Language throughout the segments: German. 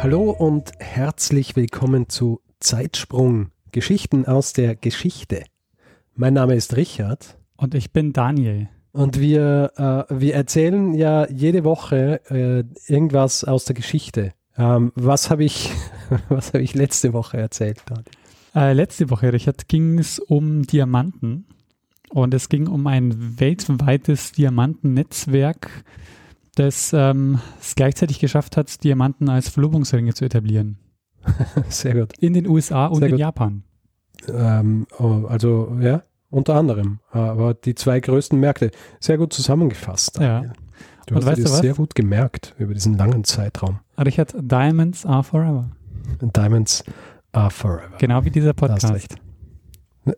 Hallo und herzlich willkommen zu Zeitsprung, Geschichten aus der Geschichte. Mein Name ist Richard. Und ich bin Daniel. Und wir, äh, wir erzählen ja jede Woche äh, irgendwas aus der Geschichte. Ähm, was habe ich, was hab ich letzte Woche erzählt? Äh, letzte Woche, Richard, ging es um Diamanten. Und es ging um ein weltweites Diamantennetzwerk, das ähm, es gleichzeitig geschafft hat, Diamanten als Verlobungsringe zu etablieren. Sehr gut. In den USA und Sehr in gut. Japan. Ähm, oh, also, ja, unter anderem. Aber die zwei größten Märkte. Sehr gut zusammengefasst. Ja. Du Und hast weißt dir du das was? sehr gut gemerkt über diesen langen Zeitraum. Richard, Diamonds are forever. Diamonds are forever. Genau wie dieser Podcast.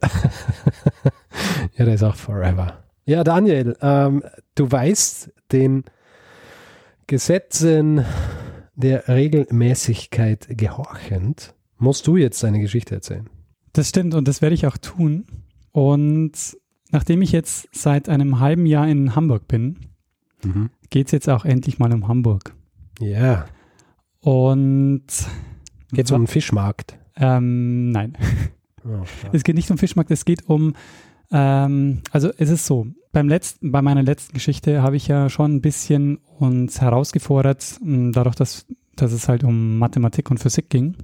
ja, der ist auch forever. Ja, Daniel, ähm, du weißt, den Gesetzen der Regelmäßigkeit gehorchend, musst du jetzt deine Geschichte erzählen. Das stimmt und das werde ich auch tun. Und nachdem ich jetzt seit einem halben Jahr in Hamburg bin, geht es jetzt auch endlich mal um Hamburg. Ja, Und geht es um den Fischmarkt. ähm, nein, Oh, es geht nicht um Fischmarkt, es geht um, ähm, also es ist so, beim letzten, bei meiner letzten Geschichte habe ich ja schon ein bisschen uns herausgefordert, mh, dadurch, dass, dass es halt um Mathematik und Physik ging,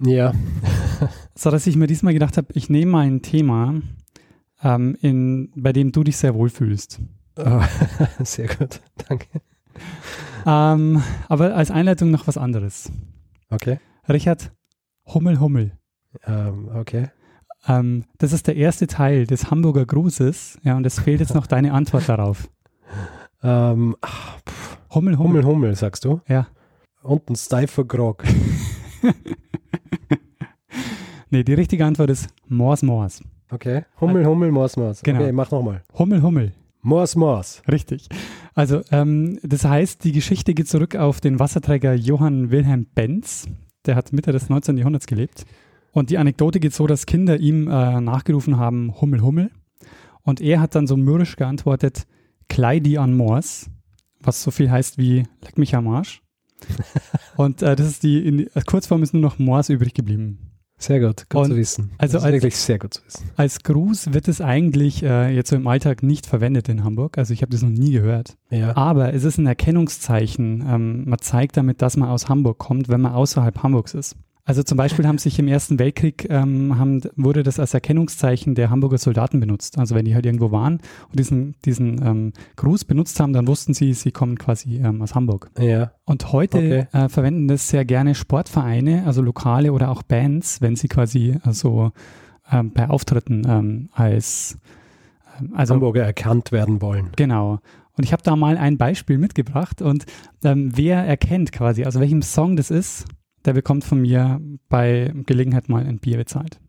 ja. so dass ich mir diesmal gedacht habe, ich nehme mal ein Thema, ähm, in, bei dem du dich sehr wohlfühlst. Oh, sehr gut, danke. Ähm, aber als Einleitung noch was anderes. Okay. Richard, Hummel, Hummel. Ähm, okay. Ähm, das ist der erste Teil des Hamburger Grußes. Ja, und es fehlt jetzt noch deine Antwort darauf. Ähm, ach, Hummel, Hummel. Hummel, Hummel, sagst du? Ja. Und ein steifer Grog. Nee, die richtige Antwort ist Mors, Mors. Okay. Hummel, Hummel, Mors, Mors. Genau. Okay, mach nochmal. Hummel, Hummel. Mors, Mors. Richtig. Also, ähm, das heißt, die Geschichte geht zurück auf den Wasserträger Johann Wilhelm Benz. Der hat Mitte des 19. Jahrhunderts gelebt. Und die Anekdote geht so, dass Kinder ihm äh, nachgerufen haben, Hummel, Hummel. Und er hat dann so mürrisch geantwortet, Kleidi an Mors, was so viel heißt wie Leck mich am Arsch. Und äh, das ist die, in, Kurzform ist nur noch Mors übrig geblieben. Sehr gut, gut Und zu wissen. also als- wirklich sehr gut zu wissen. Als Gruß wird es eigentlich äh, jetzt so im Alltag nicht verwendet in Hamburg. Also ich habe das noch nie gehört. Ja. Aber es ist ein Erkennungszeichen. Ähm, man zeigt damit, dass man aus Hamburg kommt, wenn man außerhalb Hamburgs ist. Also zum Beispiel haben sich im Ersten Weltkrieg ähm, haben, wurde das als Erkennungszeichen der Hamburger Soldaten benutzt. Also wenn die halt irgendwo waren und diesen, diesen ähm, Gruß benutzt haben, dann wussten sie, sie kommen quasi ähm, aus Hamburg. Ja. Und heute Okay. äh, verwenden das sehr gerne Sportvereine, also lokale oder auch Bands, wenn sie quasi also ähm, bei Auftritten ähm, als ähm, also Hamburger erkannt werden wollen. Genau. Und ich habe da mal ein Beispiel mitgebracht und ähm, wer erkennt quasi, aus welchem Song das ist, der bekommt von mir bei Gelegenheit mal ein Bier bezahlt.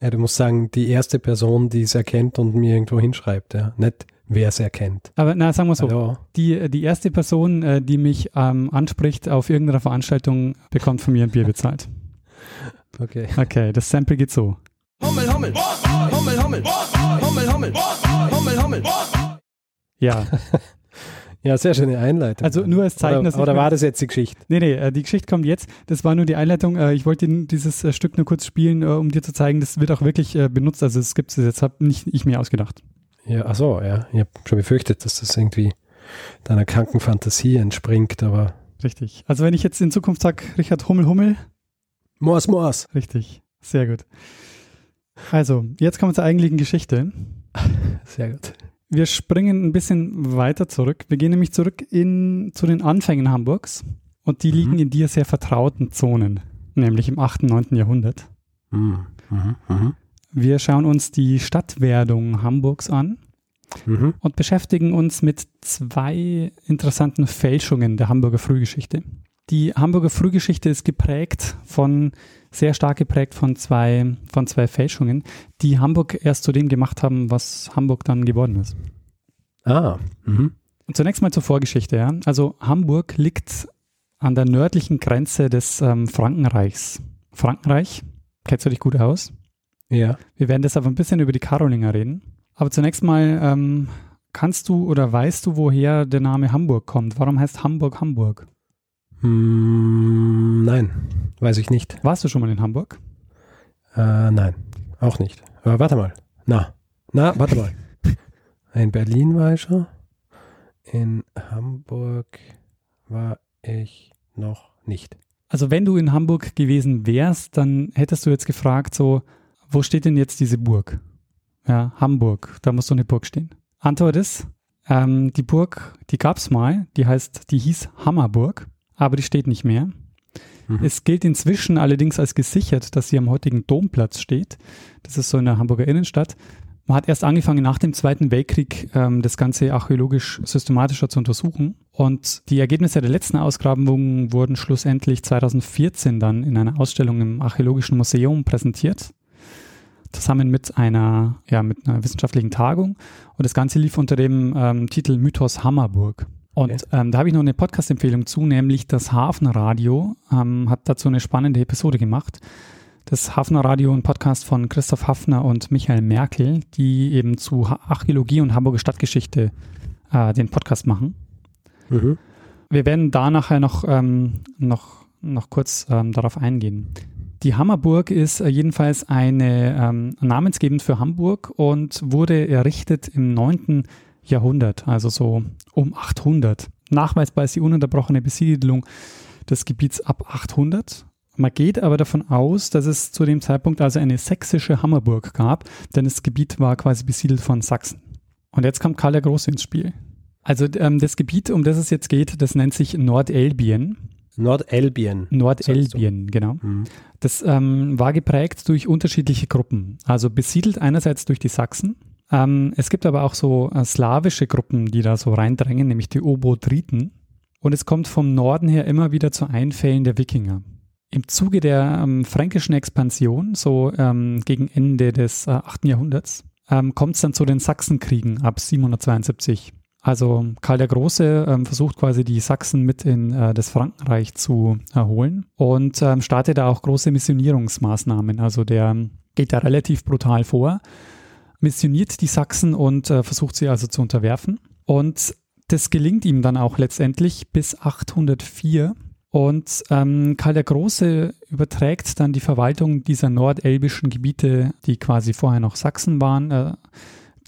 Ja, du musst sagen, die erste Person, die es erkennt und mir irgendwo hinschreibt, ja. Nicht, wer es erkennt. Aber na, sagen wir so, Hallo. die, die erste Person, äh, die mich ähm, anspricht auf irgendeiner Veranstaltung, bekommt von mir ein Bier bezahlt. Okay. Okay, das Sample geht so. Hummel, Hummel, Hummel, Hummel, Hummel, Hummel, Hummel, Hummel. Ja, Ja, sehr schöne Einleitung. Also nur als Zeichen, oder, dass Oder war das jetzt die Geschichte? nee, nee, äh, die Geschichte kommt jetzt. Das war nur die Einleitung. Äh, ich wollte dieses äh, Stück nur kurz spielen, um dir zu zeigen, das wird auch wirklich benutzt. Also es gibt es jetzt, habe nicht ich mir ausgedacht. Ja, ach so, ja. Ich habe schon befürchtet, dass das irgendwie deiner kranken Fantasie entspringt, aber Richtig. Also wenn ich jetzt in Zukunft sage, Richard Hummel Hummel, Mors, Mors. richtig. Sehr gut. Also, jetzt kommen wir zur eigentlichen Geschichte. Sehr gut. Wir springen ein bisschen weiter zurück. Wir gehen nämlich zurück in, zu den Anfängen Hamburgs und die Mhm. liegen in dir sehr vertrauten Zonen, nämlich im 8., 9. Jahrhundert. Mhm. Mhm. Mhm. Wir schauen uns die Stadtwerdung Hamburgs an Mhm. und beschäftigen uns mit zwei interessanten Fälschungen der Hamburger Frühgeschichte. Die Hamburger Frühgeschichte ist geprägt von, sehr stark geprägt von zwei, von zwei Fälschungen, die Hamburg erst zu dem gemacht haben, was Hamburg dann geworden ist. Ah, mhm. Zunächst mal zur Vorgeschichte. Ja. Also Hamburg liegt an der nördlichen Grenze des ähm, Frankenreichs. Frankenreich, kennst du dich gut aus? Ja. Wir werden deshalb ein bisschen über die Karolinger reden. Aber zunächst mal, ähm, kannst du oder weißt du, woher der Name Hamburg kommt? Warum heißt Hamburg Hamburg? Hm, nein, weiß ich nicht. Warst du schon mal in Hamburg? Äh, nein, auch nicht. Aber warte mal. Na, na, warte mal. In Berlin war ich schon. In Hamburg war ich noch nicht. Also wenn du in Hamburg gewesen wärst, dann hättest du jetzt gefragt, so, wo steht denn jetzt diese Burg? Ja, Hamburg, da muss so eine Burg stehen. Antwort ist, ähm, die Burg, die gab es mal, die heißt, die hieß Hammerburg, aber die steht nicht mehr. Mhm. Es gilt inzwischen allerdings als gesichert, dass sie am heutigen Domplatz steht. Das ist so in der Hamburger Innenstadt. Man hat erst angefangen, nach dem Zweiten Weltkrieg ähm, das Ganze archäologisch systematischer zu untersuchen. Und die Ergebnisse der letzten Ausgrabungen wurden schlussendlich 2014 dann in einer Ausstellung im Archäologischen Museum präsentiert. Zusammen mit einer, ja, mit einer wissenschaftlichen Tagung. Und das Ganze lief unter dem ähm, Titel Mythos Hammerburg. Und Okay. ähm, da habe ich noch eine Podcast-Empfehlung zu, nämlich das Hafenradio ähm, hat dazu eine spannende Episode gemacht. Das Hafenradio, ein Podcast von Christoph Hafner und Michael Merkel, die eben zu Archäologie und Hamburger Stadtgeschichte äh, den Podcast machen. Mhm. Wir werden da nachher noch, ähm, noch, noch kurz ähm, darauf eingehen. Die Hammerburg ist äh, jedenfalls eine ähm, namensgebend für Hamburg und wurde errichtet im 9. Jahrhundert, also so um 800. Nachweisbar ist die ununterbrochene Besiedelung des Gebiets ab 800. Man geht aber davon aus, dass es zu dem Zeitpunkt also eine sächsische Hammerburg gab, denn das Gebiet war quasi besiedelt von Sachsen. Und jetzt kommt Karl der Große ins Spiel. Also ähm, das Gebiet, um das es jetzt geht, das nennt sich Nordelbien. Nordelbien. Nordelbien, genau. Mhm. Das ähm, war geprägt durch unterschiedliche Gruppen. Also besiedelt einerseits durch die Sachsen. Ähm, es gibt aber auch so äh, slawische Gruppen, die da so reindrängen, nämlich die Obodriten. Und es kommt vom Norden her immer wieder zu Einfällen der Wikinger. Im Zuge der ähm, fränkischen Expansion, so ähm, gegen Ende des äh, 8. Jahrhunderts, ähm, kommt es dann zu den Sachsenkriegen ab 772. Also Karl der Große ähm, versucht quasi die Sachsen mit in äh, das Frankenreich zu erholen und ähm, startet da auch große Missionierungsmaßnahmen. Also der geht da relativ brutal vor, missioniert die Sachsen und äh, versucht sie also zu unterwerfen. Und das gelingt ihm dann auch letztendlich bis 804. Und ähm, Karl der Große überträgt dann die Verwaltung dieser nordelbischen Gebiete, die quasi vorher noch Sachsen waren, äh,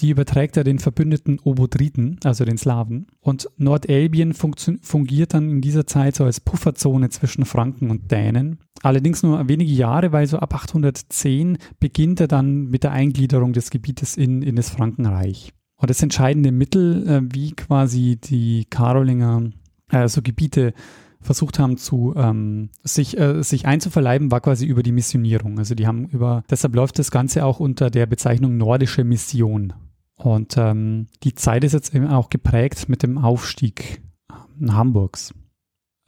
die überträgt er den verbündeten Obodriten, also den Slawen. Und Nordelbien fungiert dann in dieser Zeit so als Pufferzone zwischen Franken und Dänen. Allerdings nur wenige Jahre, weil so ab 810 beginnt er dann mit der Eingliederung des Gebietes in, in das Frankenreich. Und das entscheidende Mittel, äh, wie quasi die Karolinger äh, so Gebiete versucht haben zu ähm, sich äh, sich einzuverleiben, war quasi über die Missionierung. Also die haben über deshalb läuft das Ganze auch unter der Bezeichnung nordische Mission. Und ähm, die Zeit ist jetzt eben auch geprägt mit dem Aufstieg ähm, Hamburgs.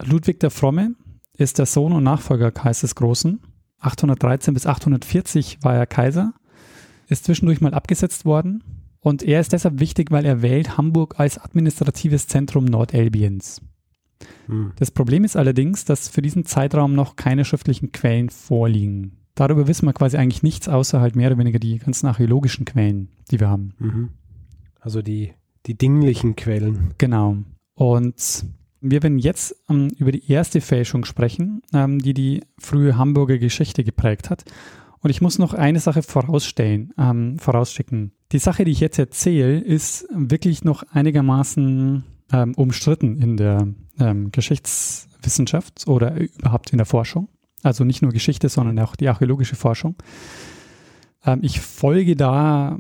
Ludwig der Fromme ist der Sohn und Nachfolger Karls des Großen. 813 bis 840 war er Kaiser, ist zwischendurch mal abgesetzt worden. Und er ist deshalb wichtig, weil er wählt Hamburg als administratives Zentrum Nordelbiens. Mhm. Das Problem ist allerdings, dass für diesen Zeitraum noch keine schriftlichen Quellen vorliegen. Darüber wissen wir quasi eigentlich nichts, außer halt mehr oder weniger die ganzen archäologischen Quellen, die wir haben. Mhm. Also die, die dinglichen Quellen. Genau. Und wir werden jetzt ähm, über die erste Fälschung sprechen, ähm, die die frühe Hamburger Geschichte geprägt hat. Und ich muss noch eine Sache vorausstellen, ähm, vorausschicken. Die Sache, die ich jetzt erzähle, ist wirklich noch einigermaßen ähm, umstritten in der ähm, Geschichtswissenschaft oder überhaupt in der Forschung. Also nicht nur Geschichte, sondern auch die archäologische Forschung. Ähm, ich folge da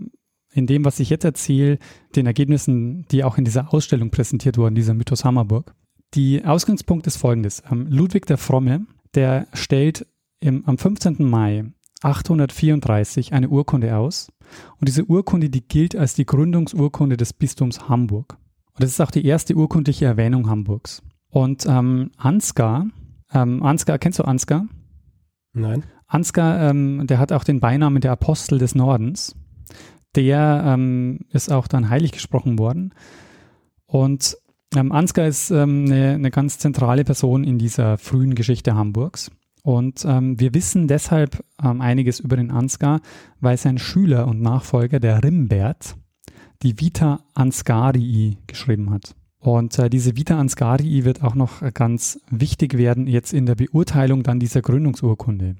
in dem, was ich jetzt erzähle, den Ergebnissen, die auch in dieser Ausstellung präsentiert wurden, dieser Mythos Hammerburg. Die Ausgangspunkt ist folgendes. Ähm, Ludwig der Fromme, der stellt im, am 15. Mai 834 eine Urkunde aus. Und diese Urkunde, die gilt als die Gründungsurkunde des Bistums Hamburg. Und das ist auch die erste urkundliche Erwähnung Hamburgs. Und ähm, Ansgar, Ähm, Ansgar, kennst du Ansgar? Nein. Ansgar, ähm, der hat auch den Beinamen der Apostel des Nordens. Der ähm, ist auch dann heilig gesprochen worden. Und ähm, Ansgar ist ähm, eine, eine ganz zentrale Person in dieser frühen Geschichte Hamburgs. Und ähm, wir wissen deshalb ähm, einiges über den Ansgar, weil sein Schüler und Nachfolger, der Rimbert, die Vita Ansgarii geschrieben hat. Und äh, diese Vita Ansgarii wird auch noch ganz wichtig werden jetzt in der Beurteilung dann dieser Gründungsurkunde.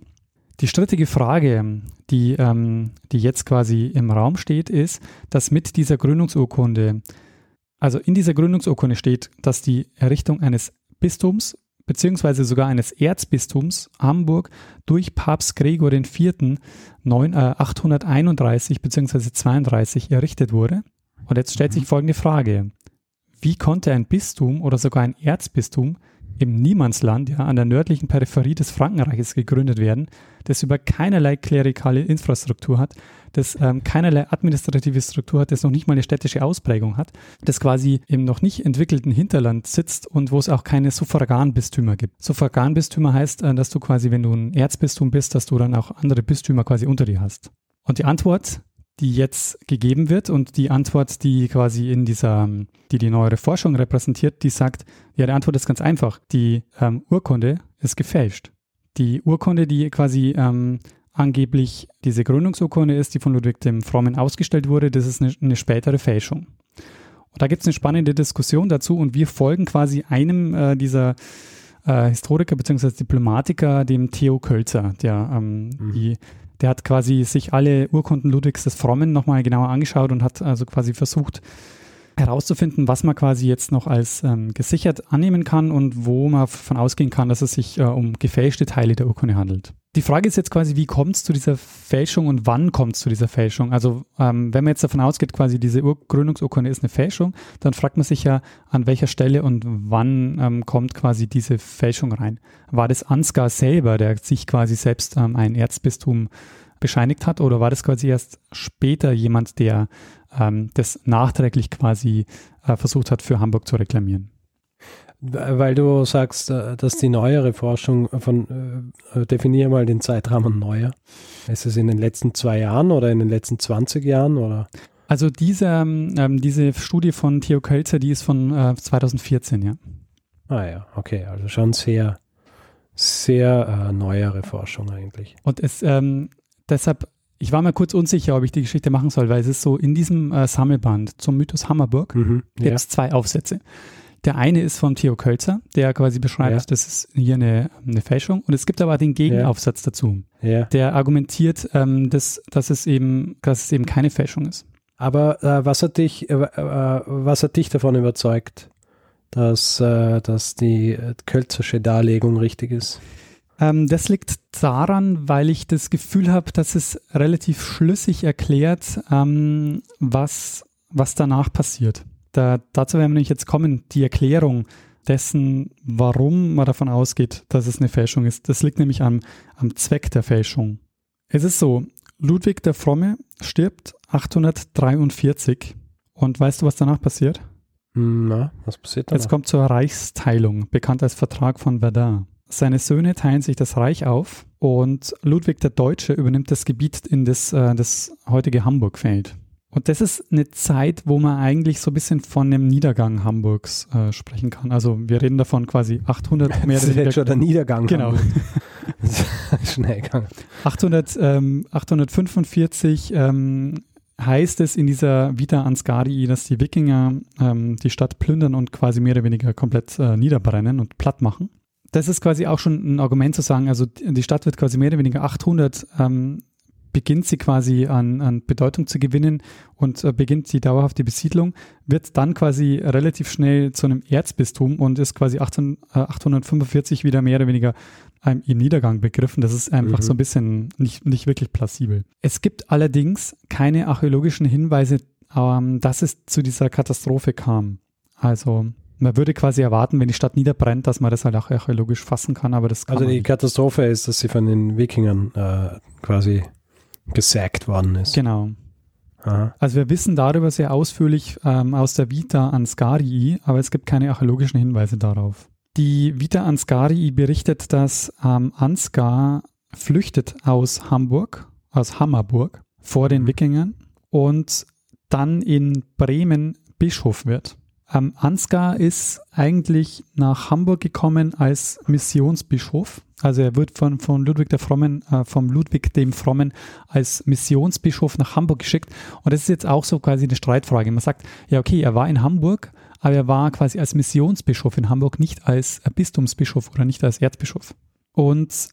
Die strittige Frage, die, ähm, die jetzt quasi im Raum steht, ist, dass mit dieser Gründungsurkunde, also in dieser Gründungsurkunde steht, dass die Errichtung eines Bistums beziehungsweise sogar eines Erzbistums Hamburg durch Papst Gregor IV. 9, äh, 831 beziehungsweise 32 errichtet wurde. Und jetzt stellt sich folgende Frage. Wie konnte ein Bistum oder sogar ein Erzbistum im Niemandsland, ja, an der nördlichen Peripherie des Frankenreiches gegründet werden, das über keinerlei klerikale Infrastruktur hat, das ähm, keinerlei administrative Struktur hat, das noch nicht mal eine städtische Ausprägung hat, das quasi im noch nicht entwickelten Hinterland sitzt und wo es auch keine Suffraganbistümer gibt. Suffraganbistümer heißt, äh, dass du quasi, wenn du ein Erzbistum bist, dass du dann auch andere Bistümer quasi unter dir hast. Und die Antwort, die jetzt gegeben wird und die Antwort, die quasi in dieser, die die neuere Forschung repräsentiert, die sagt, ja, die Antwort ist ganz einfach. Die ähm, Urkunde ist gefälscht. Die Urkunde, die quasi ähm, angeblich diese Gründungsurkunde ist, die von Ludwig dem Frommen ausgestellt wurde, das ist eine, eine spätere Fälschung. Und da gibt es eine spannende Diskussion dazu und wir folgen quasi einem äh, dieser äh, Historiker bzw. Diplomatiker, dem Theo Kölzer, der ähm, mhm. die der hat quasi sich alle Urkunden Ludwigs des Frommen nochmal genauer angeschaut und hat also quasi versucht, herauszufinden, was man quasi jetzt noch als ähm, gesichert annehmen kann und wo man davon ausgehen kann, dass es sich äh, um gefälschte Teile der Urkunde handelt. Die Frage ist jetzt quasi, wie kommt es zu dieser Fälschung und wann kommt es zu dieser Fälschung? Also ähm, wenn man jetzt davon ausgeht, quasi diese Ur Gründungsurkunde ist eine Fälschung, dann fragt man sich ja, an welcher Stelle und wann ähm, kommt quasi diese Fälschung rein? War das Ansgar selber, der sich quasi selbst ähm, ein Erzbistum bescheinigt hat oder war das quasi erst später jemand, der ähm, das nachträglich quasi äh, versucht hat, für Hamburg zu reklamieren. Weil du sagst, äh, dass die neuere Forschung von, äh, äh, definier mal den Zeitrahmen neuer. Ist es in den letzten zwei Jahren oder in den letzten 20 Jahren oder? Also diese, ähm, diese Studie von Theo Kölzer, die ist von äh, 2014, ja. Ah ja, okay, also schon sehr, sehr äh, neuere Forschung eigentlich. Und es, ähm, deshalb ich war mir kurz unsicher, ob ich die Geschichte machen soll, weil es ist so, in diesem äh, Sammelband zum Mythos Hammerburg mhm, ja. gibt es zwei Aufsätze. Der eine ist von Theo Kölzer, der quasi beschreibt, ja. das ist hier eine, eine Fälschung. Und es gibt aber den Gegenaufsatz ja. dazu, der argumentiert, ähm, dass, dass, es eben, dass es eben keine Fälschung ist. Aber äh, was, hat dich, äh, äh was hat dich davon überzeugt, dass, äh, dass die äh, Kölzersche Darlegung richtig ist? Ähm, das liegt daran, weil ich das Gefühl habe, dass es relativ schlüssig erklärt, ähm, was, was danach passiert. Da, dazu werden wir nämlich jetzt kommen, die Erklärung dessen, warum man davon ausgeht, dass es eine Fälschung ist. Das liegt nämlich am, am Zweck der Fälschung. Es ist so, Ludwig der Fromme stirbt 843 und weißt du, was danach passiert? Na, was passiert danach? Jetzt kommt zur Reichsteilung, bekannt als Vertrag von Verdun. Seine Söhne teilen sich das Reich auf und Ludwig der Deutsche übernimmt das Gebiet, in das äh, das heutige Hamburg fällt. Und das ist eine Zeit, wo man eigentlich so ein bisschen von dem Niedergang Hamburgs äh, sprechen kann. Also wir reden davon quasi 800 mehr. Das ist jetzt schon der Niedergang. Genau. Schnell gegangen. 800, ähm, 845 ähm, heißt es in dieser Vita Ansgari, dass die Wikinger ähm, die Stadt plündern und quasi mehr oder weniger komplett äh, niederbrennen und platt machen das ist quasi auch schon ein Argument zu sagen, also die Stadt wird quasi mehr oder weniger 800, ähm, beginnt sie quasi an, an Bedeutung zu gewinnen und äh, beginnt die dauerhafte Besiedlung, wird dann quasi relativ schnell zu einem Erzbistum und ist quasi 18, äh, 845 wieder mehr oder weniger ähm, im Niedergang begriffen. Das ist einfach mhm. so ein bisschen nicht, nicht wirklich plausibel. Es gibt allerdings keine archäologischen Hinweise, ähm, dass es zu dieser Katastrophe kam. Also man würde quasi erwarten, wenn die Stadt niederbrennt, dass man das halt auch archäologisch fassen kann, aber das kann Also die. Katastrophe ist, dass sie von den Wikingern äh, quasi gesackt worden ist. Genau. Aha. Also wir wissen darüber sehr ausführlich ähm, aus der Vita Ansgarii, aber es gibt keine archäologischen Hinweise darauf. Die Vita Ansgari berichtet, dass ähm, Ansgar flüchtet aus Hamburg, aus Hammerburg, vor den Wikingern und dann in Bremen Bischof wird. Ähm, Ansgar ist eigentlich nach Hamburg gekommen als Missionsbischof. Also er wird von, von Ludwig der Frommen, äh, vom Ludwig dem Frommen als Missionsbischof nach Hamburg geschickt. Und das ist jetzt auch so quasi eine Streitfrage. Man sagt, ja, okay, er war in Hamburg, aber er war quasi als Missionsbischof in Hamburg, nicht als Bistumsbischof oder nicht als Erzbischof. Und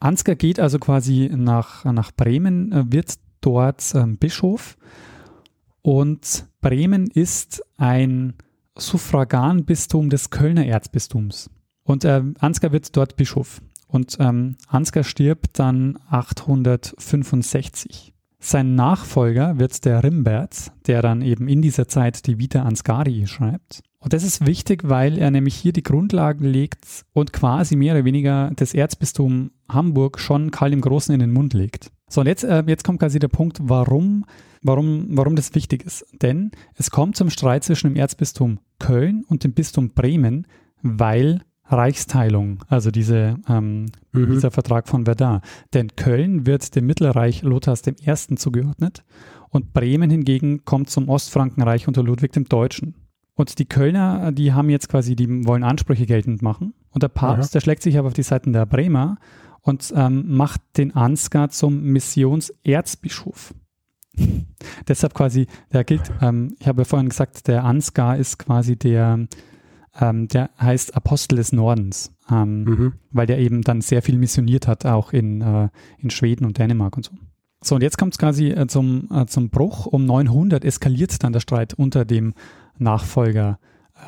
Ansgar geht also quasi nach, nach Bremen, äh, wird dort ähm, Bischof. Und Bremen ist ein Suffraganbistum des Kölner Erzbistums. Und äh, Ansgar wird dort Bischof. Und ähm, Ansgar stirbt dann 865. Sein Nachfolger wird der Rimbert, der dann eben in dieser Zeit die Vita Ansgari schreibt. Und das ist wichtig, weil er nämlich hier die Grundlagen legt und quasi mehr oder weniger das Erzbistum Hamburg schon Karl dem Großen in den Mund legt. So, und jetzt, äh, jetzt kommt quasi der Punkt, warum, warum, warum das wichtig ist. Denn es kommt zum Streit zwischen dem Erzbistum Köln und dem Bistum Bremen, weil Reichsteilung, also diese, ähm, mhm. dieser Vertrag von Verdun. Denn Köln wird dem Mittelreich Lothars I. zugeordnet und Bremen hingegen kommt zum Ostfrankenreich unter Ludwig dem Deutschen. Und die Kölner, die haben jetzt quasi, die wollen Ansprüche geltend machen. Und der Papst, ja. der schlägt sich aber auf die Seiten der Bremer und ähm, macht den Ansgar zum Missionserzbischof. Deshalb quasi, der gilt, ähm, ich habe ja vorhin gesagt, der Ansgar ist quasi der, ähm, der heißt Apostel des Nordens, ähm, mhm. weil der eben dann sehr viel missioniert hat, auch in, äh, in Schweden und Dänemark und so. So, und jetzt kommt es quasi äh, zum, äh, zum Bruch. Um 900 eskaliert dann der Streit unter dem Nachfolger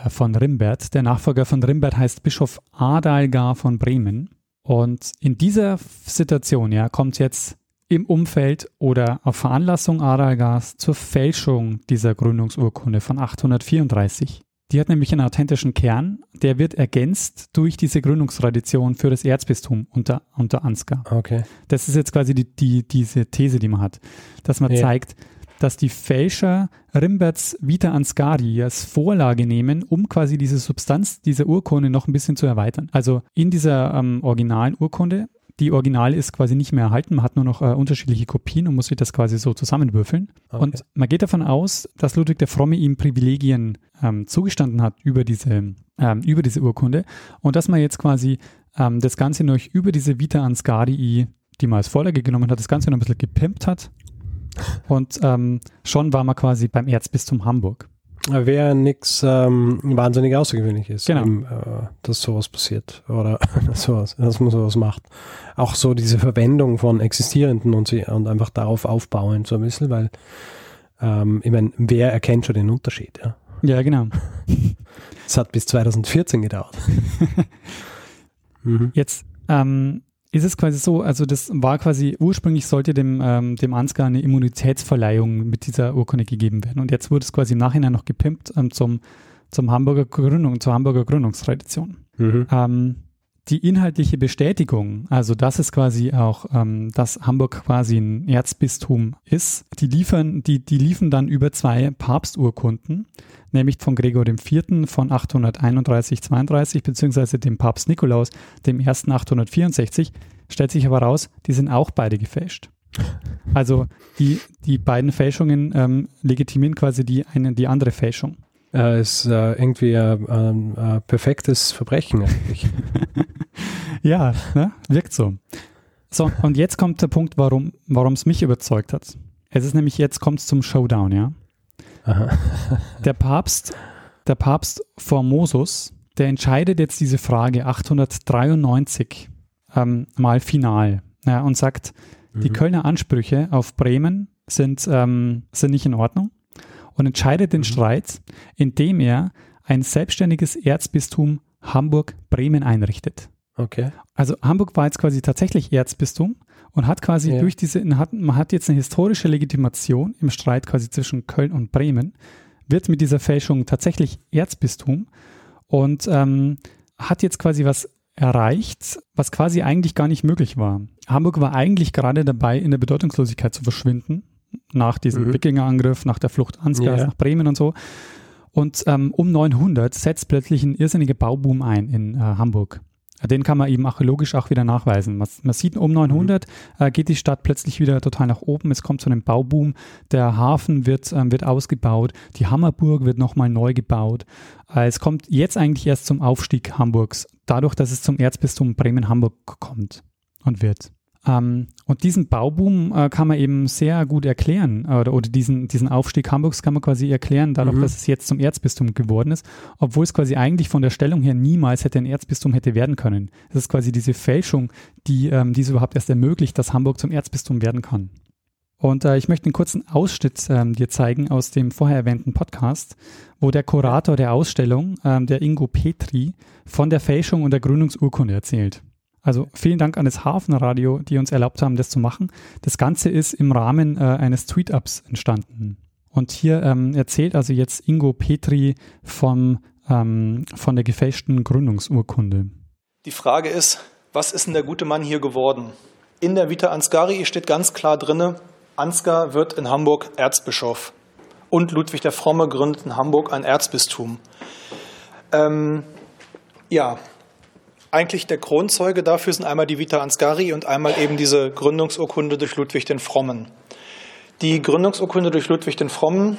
äh, von Rimbert. Der Nachfolger von Rimbert heißt Bischof Adalgar von Bremen. Und in dieser Situation ja, kommt jetzt im Umfeld oder auf Veranlassung Adalgars zur Fälschung dieser Gründungsurkunde von 834. Die hat nämlich einen authentischen Kern, der wird ergänzt durch diese Gründungstradition für das Erzbistum unter, unter Ansgar. Okay. Das ist jetzt quasi die, die, diese These, die man hat, dass man ja. zeigt, dass die Fälscher Rimberts Vita Ansgari als Vorlage nehmen, um quasi diese Substanz dieser Urkunde noch ein bisschen zu erweitern. Also in dieser ähm, originalen Urkunde, die Originale ist quasi nicht mehr erhalten, man hat nur noch äh, unterschiedliche Kopien und muss sich das quasi so zusammenwürfeln. Okay. Und man geht davon aus, dass Ludwig der Fromme ihm Privilegien ähm, zugestanden hat über diese, ähm, über diese Urkunde und dass man jetzt quasi ähm, das Ganze noch über diese Vita Ansgari die man als Vorlage genommen hat, das Ganze noch ein bisschen gepimpt hat und ähm, schon war man quasi beim Erzbistum Hamburg. Wäre nichts ähm, wahnsinnig Außergewöhnliches, genau. Im, äh, dass sowas passiert oder sowas, dass man sowas macht. Auch so diese Verwendung von existierenden und, sie, und einfach darauf aufbauen, so ein bisschen, weil ähm, ich meine, wer erkennt schon den Unterschied? Ja, ja genau. Es hat bis 2014 gedauert. mhm. Jetzt ähm, ist es quasi so, also das war quasi, ursprünglich sollte dem, ähm, dem Ansgar eine Immunitätsverleihung mit dieser Urkunde gegeben werden. Und jetzt wurde es quasi im Nachhinein noch gepimpt ähm, zum, zum Hamburger Gründung, zur Hamburger Gründungstradition. Mhm. Ähm, die inhaltliche Bestätigung, also dass es quasi auch, ähm, dass Hamburg quasi ein Erzbistum ist, die liefern, die, die liefen dann über zwei Papsturkunden, nämlich von Gregor IV. von 831, 32, beziehungsweise dem Papst Nikolaus, dem ersten 864, stellt sich aber raus, die sind auch beide gefälscht. Also die, die beiden Fälschungen ähm, legitimieren quasi die eine die andere Fälschung. Äh, ist äh, irgendwie ein äh, perfektes Verbrechen eigentlich. ja, ne? wirkt so. So, und jetzt kommt der Punkt, warum es mich überzeugt hat. Es ist nämlich, jetzt kommt es zum Showdown, ja. der Papst, der Papst Formosus, der entscheidet jetzt diese Frage 893 ähm, mal final ja, und sagt, mhm. die Kölner Ansprüche auf Bremen sind, ähm, sind nicht in Ordnung und entscheidet den mhm. Streit, indem er ein selbstständiges Erzbistum Hamburg-Bremen einrichtet. Okay. Also Hamburg war jetzt quasi tatsächlich Erzbistum und hat quasi ja. durch diese, hat, man hat jetzt eine historische Legitimation im Streit quasi zwischen Köln und Bremen, wird mit dieser Fälschung tatsächlich Erzbistum und ähm, hat jetzt quasi was erreicht, was quasi eigentlich gar nicht möglich war. Hamburg war eigentlich gerade dabei, in der Bedeutungslosigkeit zu verschwinden nach diesem mhm. Wikingerangriff, nach der Flucht Ansgars, ja. nach Bremen und so. Und ähm, um 900 setzt plötzlich ein irrsinniger Bauboom ein in äh, Hamburg. Den kann man eben archäologisch auch wieder nachweisen. Man, man sieht, um 900 mhm. äh, geht die Stadt plötzlich wieder total nach oben. Es kommt zu einem Bauboom. Der Hafen wird, ähm, wird ausgebaut. Die Hammerburg wird nochmal neu gebaut. Äh, es kommt jetzt eigentlich erst zum Aufstieg Hamburgs, dadurch, dass es zum Erzbistum Bremen-Hamburg kommt und wird. Ähm, und diesen Bauboom äh, kann man eben sehr gut erklären, oder, oder, diesen, diesen Aufstieg Hamburgs kann man quasi erklären, dadurch, mhm. dass es jetzt zum Erzbistum geworden ist, obwohl es quasi eigentlich von der Stellung her niemals hätte ein Erzbistum hätte werden können. Das ist quasi diese Fälschung, die ähm, dies überhaupt erst ermöglicht, dass Hamburg zum Erzbistum werden kann. Und äh, ich möchte einen kurzen Ausschnitt ähm, dir zeigen aus dem vorher erwähnten Podcast, wo der Kurator der Ausstellung, ähm, der Ingo Petri, von der Fälschung und der Gründungsurkunde erzählt. Also vielen Dank an das Hafenradio, die uns erlaubt haben, das zu machen. Das Ganze ist im Rahmen äh, eines Tweet-Ups entstanden. Und hier ähm, erzählt also jetzt Ingo Petri vom, ähm, von der gefälschten Gründungsurkunde. Die Frage ist, was ist denn der gute Mann hier geworden? In der Vita Ansgari steht ganz klar drinne, Ansgar wird in Hamburg Erzbischof und Ludwig der Fromme gründet in Hamburg ein Erzbistum. Ähm, ja, eigentlich der Kronzeuge dafür sind einmal die Vita Ansgari und einmal eben diese Gründungsurkunde durch Ludwig den Frommen. Die Gründungsurkunde durch Ludwig den Frommen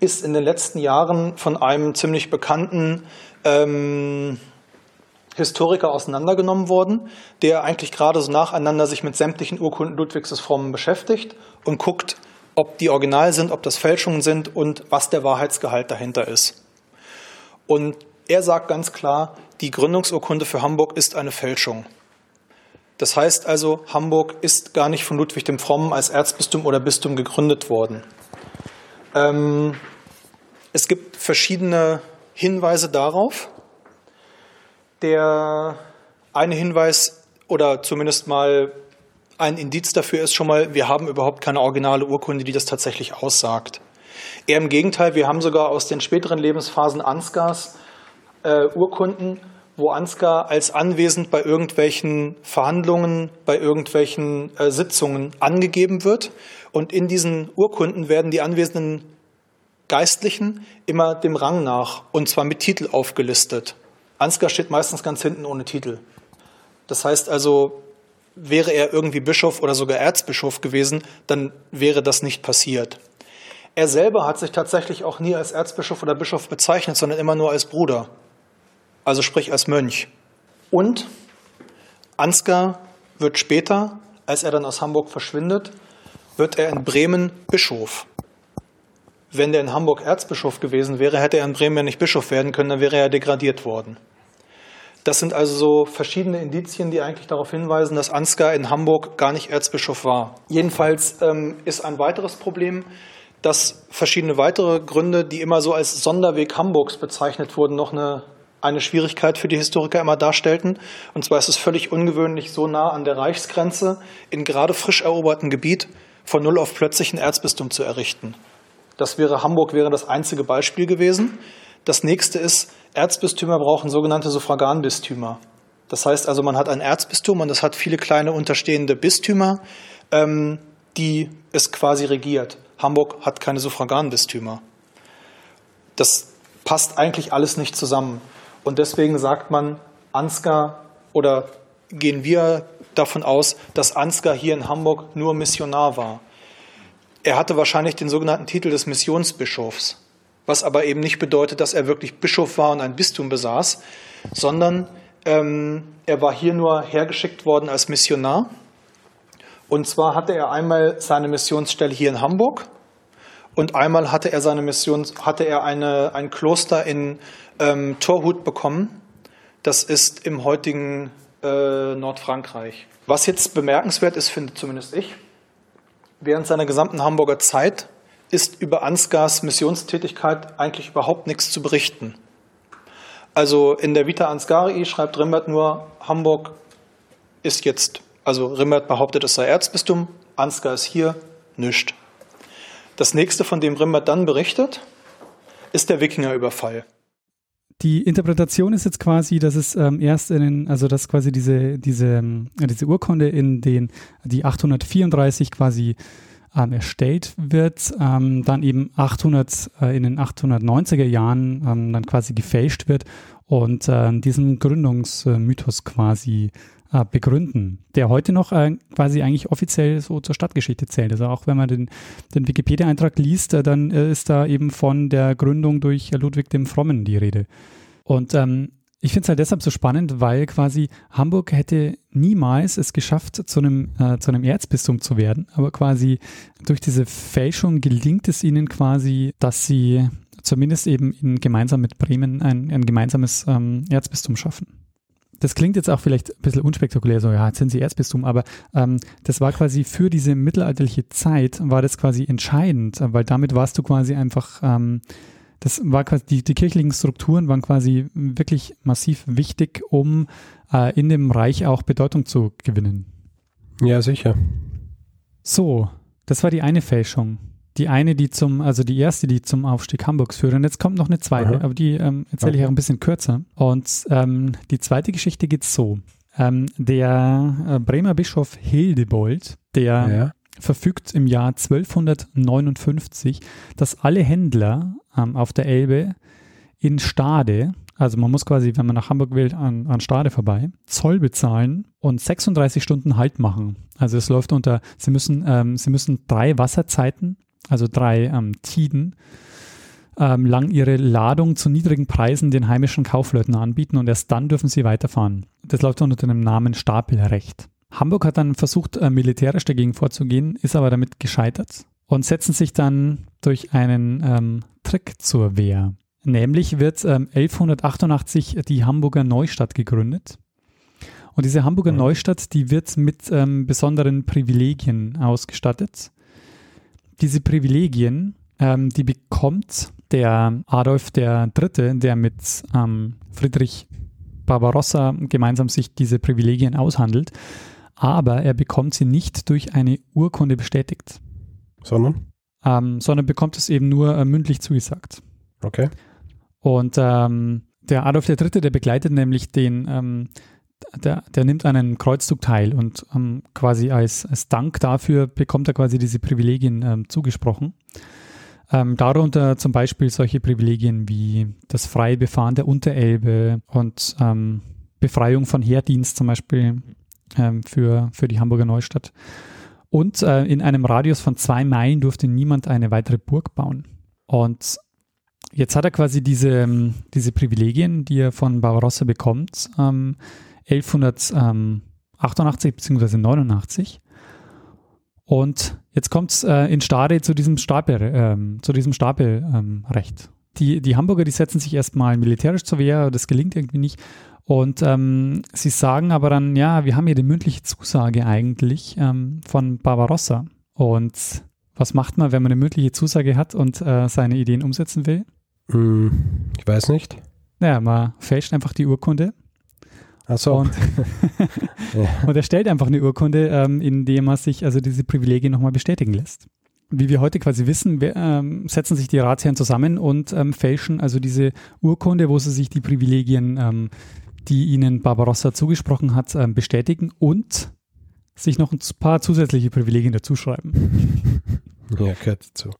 ist in den letzten Jahren von einem ziemlich bekannten ähm, Historiker auseinandergenommen worden, der eigentlich gerade so nacheinander sich mit sämtlichen Urkunden Ludwigs des Frommen beschäftigt und guckt, ob die original sind, ob das Fälschungen sind und was der Wahrheitsgehalt dahinter ist. Und er sagt ganz klar, die Gründungsurkunde für Hamburg ist eine Fälschung. Das heißt also, Hamburg ist gar nicht von Ludwig dem Frommen als Erzbistum oder Bistum gegründet worden. Ähm, es gibt verschiedene Hinweise darauf. Der eine Hinweis oder zumindest mal ein Indiz dafür ist schon mal, wir haben überhaupt keine originale Urkunde, die das tatsächlich aussagt. Eher im Gegenteil, wir haben sogar aus den späteren Lebensphasen Ansgars äh, Urkunden, wo Ansgar als anwesend bei irgendwelchen Verhandlungen, bei irgendwelchen äh, Sitzungen angegeben wird. Und in diesen Urkunden werden die anwesenden Geistlichen immer dem Rang nach und zwar mit Titel aufgelistet. Ansgar steht meistens ganz hinten ohne Titel. Das heißt also, wäre er irgendwie Bischof oder sogar Erzbischof gewesen, dann wäre das nicht passiert. Er selber hat sich tatsächlich auch nie als Erzbischof oder Bischof bezeichnet, sondern immer nur als Bruder also sprich als Mönch. Und Ansgar wird später, als er dann aus Hamburg verschwindet, wird er in Bremen Bischof. Wenn der in Hamburg Erzbischof gewesen wäre, hätte er in Bremen ja nicht Bischof werden können, dann wäre er degradiert worden. Das sind also so verschiedene Indizien, die eigentlich darauf hinweisen, dass Ansgar in Hamburg gar nicht Erzbischof war. Jedenfalls ähm, ist ein weiteres Problem, dass verschiedene weitere Gründe, die immer so als Sonderweg Hamburgs bezeichnet wurden, noch eine eine Schwierigkeit für die Historiker immer darstellten. Und zwar ist es völlig ungewöhnlich, so nah an der Reichsgrenze in gerade frisch erobertem Gebiet von null auf plötzlich ein Erzbistum zu errichten. Das wäre Hamburg wäre das einzige Beispiel gewesen. Das nächste ist, Erzbistümer brauchen sogenannte Suffraganbistümer. Das heißt also, man hat ein Erzbistum und es hat viele kleine unterstehende Bistümer, ähm, die es quasi regiert. Hamburg hat keine Suffraganbistümer. Das passt eigentlich alles nicht zusammen. Und deswegen sagt man, Ansgar oder gehen wir davon aus, dass Ansgar hier in Hamburg nur Missionar war. Er hatte wahrscheinlich den sogenannten Titel des Missionsbischofs, was aber eben nicht bedeutet, dass er wirklich Bischof war und ein Bistum besaß, sondern ähm, er war hier nur hergeschickt worden als Missionar. Und zwar hatte er einmal seine Missionsstelle hier in Hamburg und einmal hatte er seine Mission, hatte er eine, ein Kloster in ähm, Torhut bekommen. Das ist im heutigen äh, Nordfrankreich. Was jetzt bemerkenswert ist, finde zumindest ich, während seiner gesamten Hamburger Zeit ist über Ansgars Missionstätigkeit eigentlich überhaupt nichts zu berichten. Also in der Vita Ansgari schreibt Rimbert nur, Hamburg ist jetzt, also Rimbert behauptet, es sei Erzbistum, Ansgar ist hier, nichts. Das nächste, von dem Rimbert dann berichtet, ist der Wikingerüberfall. Die Interpretation ist jetzt quasi, dass es ähm, erst in den, also dass quasi diese, diese, äh, diese Urkunde in den, die 834 quasi ähm, erstellt wird, ähm, dann eben 800 äh, in den 890er Jahren ähm, dann quasi gefälscht wird und äh, diesen Gründungsmythos quasi begründen, der heute noch äh, quasi eigentlich offiziell so zur Stadtgeschichte zählt. Also auch wenn man den, den Wikipedia-Eintrag liest, äh, dann äh, ist da eben von der Gründung durch Ludwig dem Frommen die Rede. Und ähm, ich finde es halt deshalb so spannend, weil quasi Hamburg hätte niemals es geschafft, zu einem, äh, zu einem Erzbistum zu werden. Aber quasi durch diese Fälschung gelingt es ihnen quasi, dass sie zumindest eben in, gemeinsam mit Bremen ein, ein gemeinsames ähm, Erzbistum schaffen. Das klingt jetzt auch vielleicht ein bisschen unspektakulär, so ja, jetzt sind sie Erzbistum, aber ähm, das war quasi für diese mittelalterliche Zeit, war das quasi entscheidend, weil damit warst du quasi einfach ähm, das war quasi, die, die kirchlichen Strukturen waren quasi wirklich massiv wichtig, um äh, in dem Reich auch Bedeutung zu gewinnen. Ja, sicher. So, das war die eine Fälschung. Die eine, die zum, also die erste, die zum Aufstieg Hamburgs führt. Und jetzt kommt noch eine zweite, Aha. aber die ähm, erzähle ich auch ein bisschen kürzer. Und ähm, die zweite Geschichte geht so. Ähm, der äh, Bremer Bischof Hildebold, der Ja. verfügt im Jahr 1259, dass alle Händler ähm, auf der Elbe in Stade, also man muss quasi, wenn man nach Hamburg will, an, an Stade vorbei, Zoll bezahlen und 36 Stunden Halt machen. Also es läuft unter, sie müssen, ähm, sie müssen drei Wasserzeiten, also drei ähm, Tiden, ähm, lang ihre Ladung zu niedrigen Preisen den heimischen Kaufleuten anbieten und erst dann dürfen sie weiterfahren. Das läuft unter dem Namen Stapelrecht. Hamburg hat dann versucht, äh, militärisch dagegen vorzugehen, ist aber damit gescheitert und setzen sich dann durch einen ähm, Trick zur Wehr. Nämlich wird ähm, 1188 die Hamburger Neustadt gegründet. Und diese Hamburger Mhm. Neustadt, die wird mit ähm, besonderen Privilegien ausgestattet. Diese Privilegien, ähm, die bekommt der Adolf III., der mit ähm, Friedrich Barbarossa gemeinsam sich diese Privilegien aushandelt, aber er bekommt sie nicht durch eine Urkunde bestätigt, Sondern? ähm, sondern bekommt es eben nur äh, mündlich zugesagt. Okay. Und ähm, der Adolf III., der begleitet nämlich den, ähm, der, der nimmt an einem Kreuzzug teil und ähm, quasi als, als Dank dafür bekommt er quasi diese Privilegien ähm, zugesprochen. Ähm, darunter zum Beispiel solche Privilegien wie das freie Befahren der Unterelbe und ähm, Befreiung von Heerdienst zum Beispiel ähm, für, für die Hamburger Neustadt. Und äh, in einem Radius von zwei Meilen durfte niemand eine weitere Burg bauen. Und jetzt hat er quasi diese, ähm, diese Privilegien, die er von Barbarossa bekommt, ähm, 1188 bzw. 89. Und jetzt kommt es äh, in Stade zu diesem Stapel, ähm, zu diesem Stapelrecht. Ähm, die, die Hamburger, die setzen sich erstmal militärisch zur Wehr, das gelingt irgendwie nicht. Und ähm, sie sagen aber dann, ja, wir haben hier die mündliche Zusage eigentlich ähm, von Barbarossa. Und was macht man, wenn man eine mündliche Zusage hat und äh, seine Ideen umsetzen will? Hm, ich weiß nicht. Naja, man fälscht einfach die Urkunde Achso. und, und erstellt einfach eine Urkunde, ähm, indem man sich also diese Privilegien nochmal bestätigen lässt. Wie wir heute quasi wissen, wir, ähm, setzen sich die Ratsherren zusammen und ähm, fälschen also diese Urkunde, wo sie sich die Privilegien, ähm, die ihnen Barbarossa zugesprochen hat, ähm, bestätigen und sich noch ein paar zusätzliche Privilegien dazuschreiben. Ja, gehört dazu.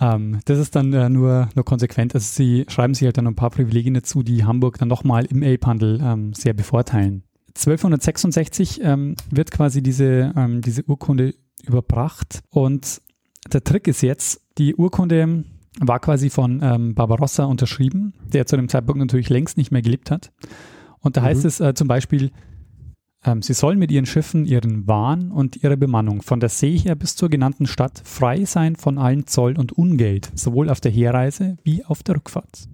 Ähm, das ist dann äh, nur, nur konsequent. Also sie schreiben sich halt dann ein paar Privilegien dazu, die Hamburg dann nochmal im Elbhandel ähm, sehr bevorteilen. 1266 ähm, wird quasi diese, ähm, diese Urkunde überbracht und der Trick ist jetzt, die Urkunde war quasi von ähm, Barbarossa unterschrieben, der zu dem Zeitpunkt natürlich längst nicht mehr gelebt hat. Und da heißt Mhm. es äh, zum Beispiel, sie sollen mit ihren Schiffen, ihren Waren und ihrer Bemannung von der See her bis zur genannten Stadt frei sein von allen Zoll und Ungeld, sowohl auf der Herreise wie auf der Rückfahrt.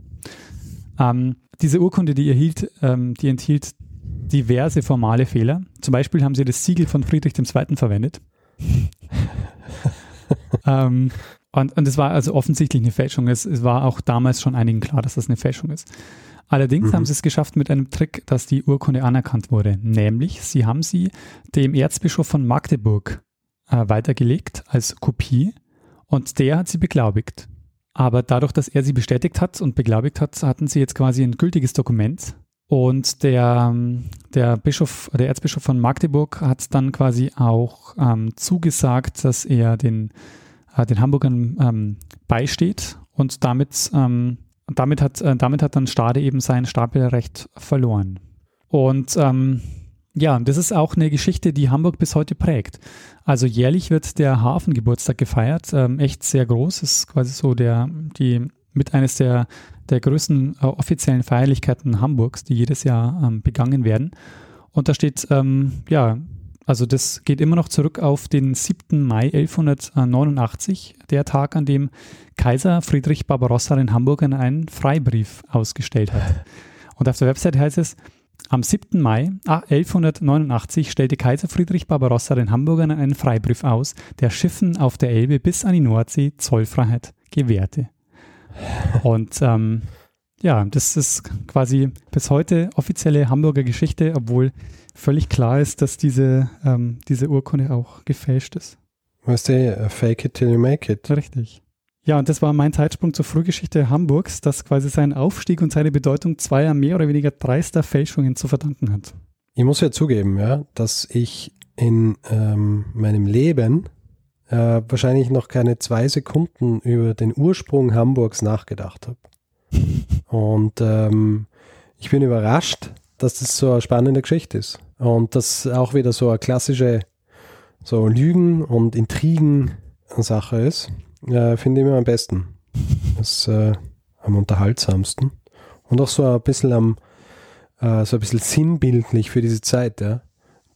Ähm, diese Urkunde, die, erhielt, ähm, die enthielt diverse formale Fehler. Zum Beispiel haben sie das Siegel von Friedrich II. verwendet. ähm, und, und es war also offensichtlich eine Fälschung. Es, es war auch damals schon einigen klar, dass das eine Fälschung ist. Allerdings Mhm. haben sie es geschafft mit einem Trick, dass die Urkunde anerkannt wurde. Nämlich, sie haben sie dem Erzbischof von Magdeburg äh, weitergelegt als Kopie und der hat sie beglaubigt. Aber dadurch, dass er sie bestätigt hat und beglaubigt hat, hatten sie jetzt quasi ein gültiges Dokument, Und der, der Bischof, der Erzbischof von Magdeburg hat dann quasi auch ähm, zugesagt, dass er den, äh, den Hamburgern ähm, beisteht und damit, ähm, damit, hat, äh, damit hat dann Stade eben sein Stapelrecht verloren. Und ähm, ja, das ist auch eine Geschichte, die Hamburg bis heute prägt. Also jährlich wird der Hafengeburtstag gefeiert, ähm, echt sehr groß, ist quasi so der, die mit eines der der größten äh, offiziellen Feierlichkeiten Hamburgs, die jedes Jahr ähm, begangen werden. Und da steht, ähm, ja, also das geht immer noch zurück auf den 7. Mai 1189, der Tag, an dem Kaiser Friedrich Barbarossa in Hamburg einen Freibrief ausgestellt hat. Und auf der Website heißt es, am 7. Mai 1189 stellte Kaiser Friedrich Barbarossa den Hamburgern einen Freibrief aus, der Schiffen auf der Elbe bis an die Nordsee Zollfreiheit gewährte. Und ähm, ja, das ist quasi bis heute offizielle Hamburger Geschichte, obwohl völlig klar ist, dass diese, ähm, diese Urkunde auch gefälscht ist. Weißt du, fake it till you make it. Richtig. Ja, und das war mein Zeitsprung zur Frühgeschichte Hamburgs, das quasi seinen Aufstieg und seine Bedeutung zweier mehr oder weniger dreister Fälschungen zu verdanken hat. Ich muss ja zugeben, ja, dass ich in ähm, meinem Leben äh, wahrscheinlich noch keine zwei Sekunden über den Ursprung Hamburgs nachgedacht habe. Und ähm, ich bin überrascht, dass das so eine spannende Geschichte ist. Und das auch wieder so eine klassische so Lügen- und Intrigen-Sache ist. Äh, Finde ich immer am besten. Das äh, am unterhaltsamsten. Und auch so ein bisschen am, äh, so ein bisschen sinnbildlich für diese Zeit, ja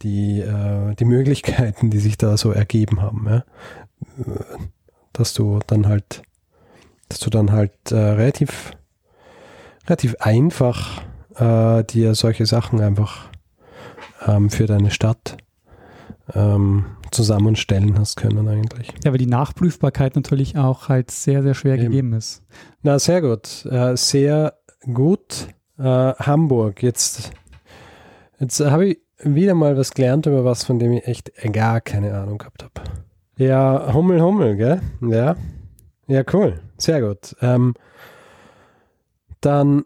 die, äh, die Möglichkeiten, die sich da so ergeben haben, ja? dass du dann halt, dass du dann halt äh, relativ, relativ einfach äh, dir solche Sachen einfach ähm, für deine Stadt ähm, zusammenstellen hast können eigentlich. Ja, weil die Nachprüfbarkeit natürlich auch halt sehr, sehr schwer Eben. gegeben ist. Na, sehr gut. Äh, sehr gut. Äh, Hamburg. Jetzt, jetzt habe ich wieder mal was gelernt über was, von dem ich echt gar keine Ahnung gehabt habe. Ja, Hummel, Hummel, gell? Ja. Ja, cool. Sehr gut. Ähm, dann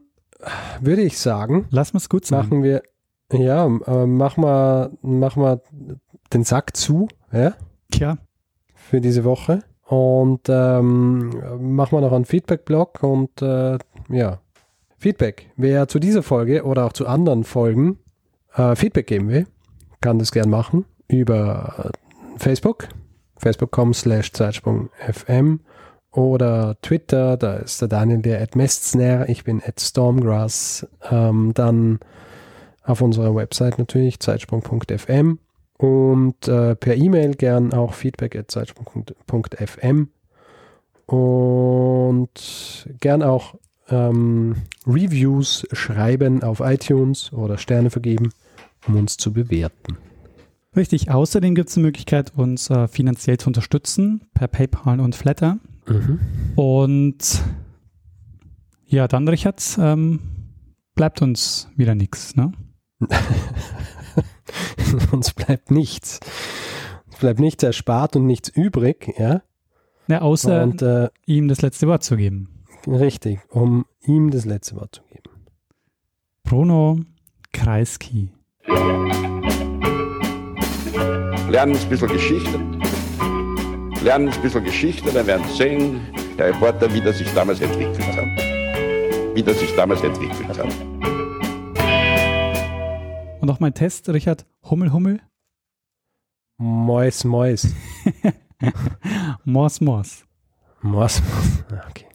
würde ich sagen, lass uns gut sein. Machen wir, ja, äh, mach mal, mach mal den Sack zu, ja? Tja. Für diese Woche. Und ähm, machen wir noch einen Feedback-Blog und äh, ja. Feedback. Wer zu dieser Folge oder auch zu anderen Folgen äh, Feedback geben will, kann das gern machen über Facebook, facebook.com slash Zeitsprung.fm oder Twitter, da ist der Daniel der at Mestzner, ich bin at Stormgrass, ähm, dann auf unserer Website natürlich zeitsprung.fm und äh, per E-Mail gern auch feedback at zeitsprung.fm und gern auch ähm, Reviews schreiben auf iTunes oder Sterne vergeben um uns zu bewerten. Richtig. Außerdem gibt es die Möglichkeit, uns äh, finanziell zu unterstützen per PayPal und Flatter. Mhm. Und ja, dann, Richard, ähm, bleibt uns wieder nichts, ne? uns bleibt nichts. Uns bleibt nichts erspart und nichts übrig, ja? Ja, außer und, äh, ihm das letzte Wort zu geben. Richtig, um ihm das letzte Wort zu geben. Bruno Kreisky. Lernen ein bisschen Geschichte. Lernen ein bisschen Geschichte, dann werden Sie sehen, der Reporter, wie das sich damals entwickelt hat. Wie das sich damals entwickelt hat. Und noch mein Test, Richard. Hummel, Hummel. Mäus, Mäus. Mors, Mors. Mors, Mors. Okay.